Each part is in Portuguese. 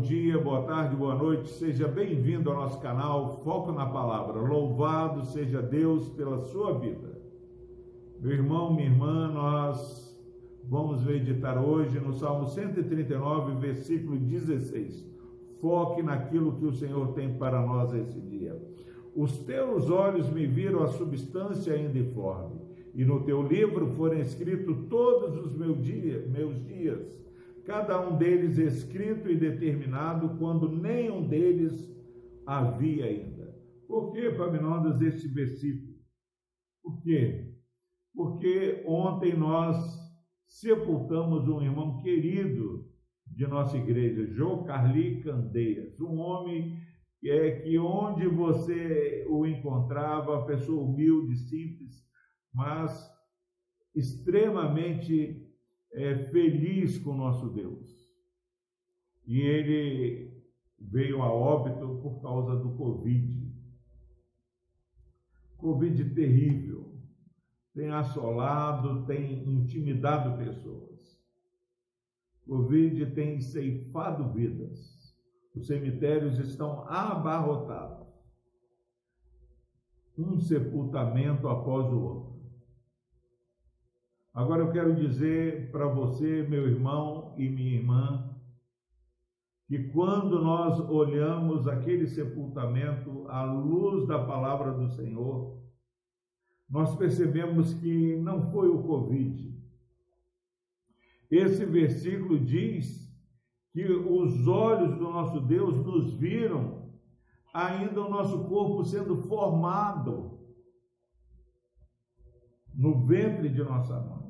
bom dia, boa tarde, boa noite. Seja bem-vindo ao nosso canal Foco na Palavra. Louvado seja Deus pela sua vida. Meu irmão, minha irmã, nós vamos meditar hoje no Salmo 139, versículo 16. Foque naquilo que o Senhor tem para nós esse dia. Os teus olhos me viram a substância ainda informe, e no teu livro foram escritos todos os meus dias, cada um deles escrito e determinado, quando nenhum deles havia ainda. Por que, Paminondas, este versículo? Por quê? Porque ontem nós sepultamos um irmão querido de nossa igreja, João Carli Candeias, um homem é, que onde você o encontrava, pessoa humilde, simples, mas extremamente é, feliz com o nosso Deus. E ele veio a óbito por causa do Covid. Covid terrível. Tem assolado, tem intimidado pessoas. Covid tem ceifado vidas. Os cemitérios estão abarrotados. Um sepultamento após o outro. Agora eu quero dizer para você, meu irmão e minha irmã, que quando nós olhamos aquele sepultamento à luz da palavra do Senhor, nós percebemos que não foi o Covid. Esse versículo diz que os olhos do nosso Deus nos viram ainda o nosso corpo sendo formado no ventre de nossa mãe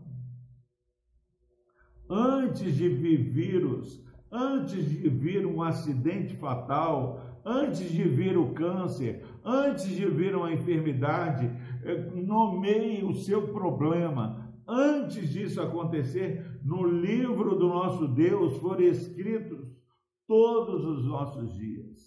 antes de vir vírus, antes de vir um acidente fatal, antes de vir o câncer, antes de vir uma enfermidade, eh, nomeie o seu problema. Antes disso acontecer, no livro do nosso Deus foram escritos todos os nossos dias.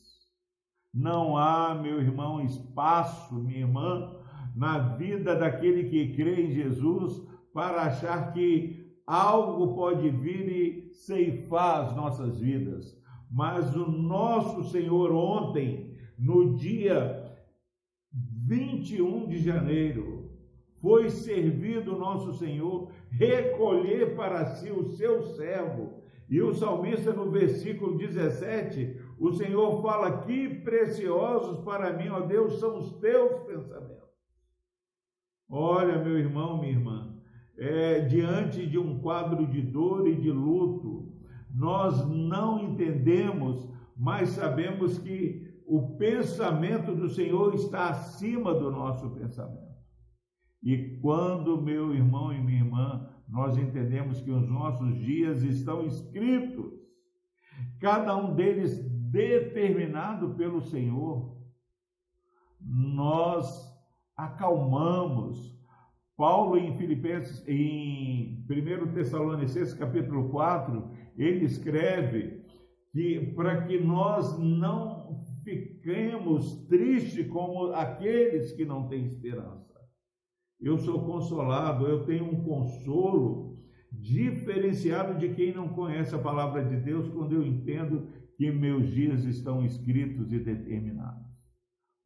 Não há, meu irmão, espaço, minha irmã, na vida daquele que crê em Jesus para achar que algo pode vir e ceifar as nossas vidas. Mas o nosso Senhor ontem, no dia 21 de janeiro, foi servido o nosso Senhor recolher para si o seu servo. E o salmista no versículo 17, o Senhor fala: Que preciosos para mim, ó Deus, são os teus pensamentos. Olha, meu irmão, minha irmã, é, diante de um quadro de dor e de luto, nós não entendemos, mas sabemos que o pensamento do Senhor está acima do nosso pensamento. E quando, meu irmão e minha irmã, nós entendemos que os nossos dias estão escritos, cada um deles determinado pelo Senhor, nós acalmamos, Paulo em Filipenses, em 1 Tessalonicenses capítulo 4, ele escreve que para que nós não fiquemos tristes como aqueles que não têm esperança. Eu sou consolado, eu tenho um consolo diferenciado de quem não conhece a palavra de Deus quando eu entendo que meus dias estão escritos e determinados.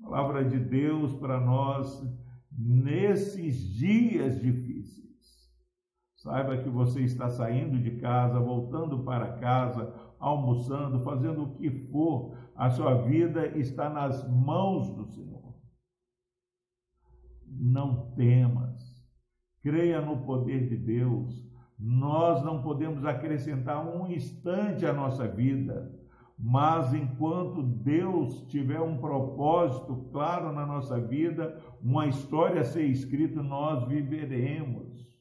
Palavra de Deus para nós nesses dias difíceis. Saiba que você está saindo de casa, voltando para casa, almoçando, fazendo o que for, a sua vida está nas mãos do Senhor. Não temas, creia no poder de Deus. Nós não podemos acrescentar um instante à nossa vida mas enquanto Deus tiver um propósito claro na nossa vida, uma história a ser escrita, nós viveremos.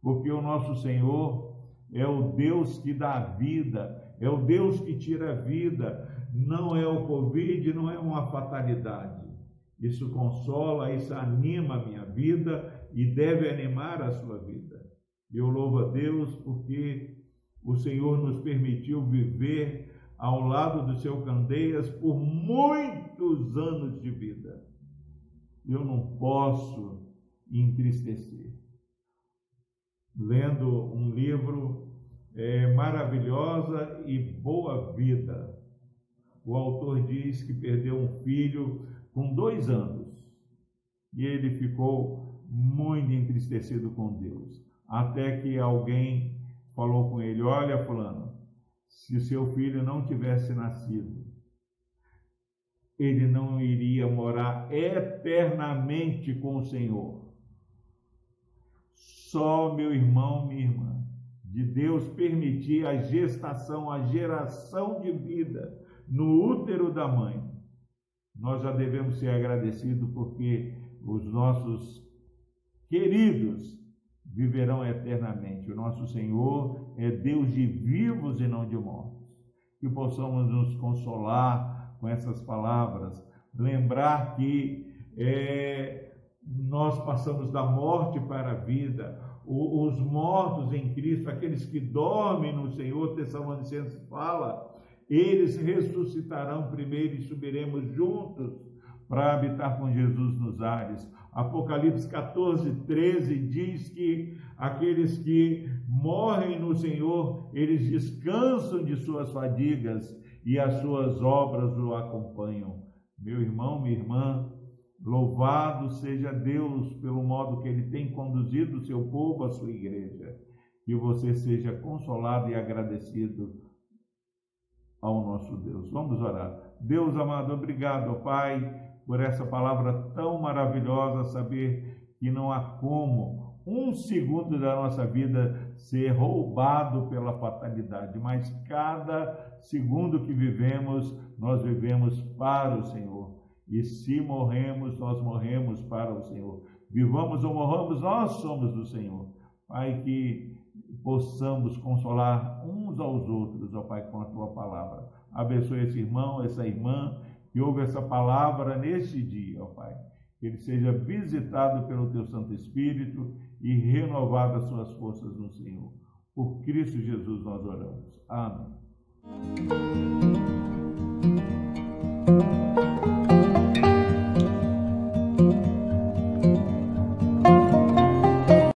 Porque o nosso Senhor é o Deus que dá vida, é o Deus que tira a vida, não é o Covid, não é uma fatalidade. Isso consola, isso anima a minha vida e deve animar a sua vida. Eu louvo a Deus porque o Senhor nos permitiu viver ao lado do seu Candeias por muitos anos de vida. Eu não posso entristecer. Lendo um livro é, maravilhosa e boa vida. O autor diz que perdeu um filho com dois anos e ele ficou muito entristecido com Deus, até que alguém falou com ele: Olha, Fulano, se seu filho não tivesse nascido, ele não iria morar eternamente com o Senhor. Só meu irmão, minha irmã, de Deus permitir a gestação, a geração de vida no útero da mãe, nós já devemos ser agradecidos porque os nossos queridos viverão eternamente. O nosso Senhor é Deus de vivos e não de mortos. Que possamos nos consolar com essas palavras, lembrar que é, nós passamos da morte para a vida. O, os mortos em Cristo, aqueles que dormem no Senhor, Tessalonicenses fala, eles ressuscitarão primeiro e subiremos juntos para habitar com Jesus nos ares. Apocalipse 14, 13 diz que aqueles que morrem no Senhor, eles descansam de suas fadigas e as suas obras o acompanham. Meu irmão, minha irmã, louvado seja Deus pelo modo que Ele tem conduzido o seu povo, a sua igreja. Que você seja consolado e agradecido ao nosso Deus. Vamos orar. Deus amado, obrigado, Pai por essa palavra tão maravilhosa, saber que não há como um segundo da nossa vida ser roubado pela fatalidade, mas cada segundo que vivemos, nós vivemos para o Senhor. E se morremos, nós morremos para o Senhor. Vivamos ou morramos, nós somos do Senhor. Pai, que possamos consolar uns aos outros, ó Pai, com a tua palavra. Abençoe esse irmão, essa irmã que ouve essa palavra neste dia, ó Pai. Que ele seja visitado pelo teu Santo Espírito e renovado as suas forças no Senhor. Por Cristo Jesus nós oramos. Amém.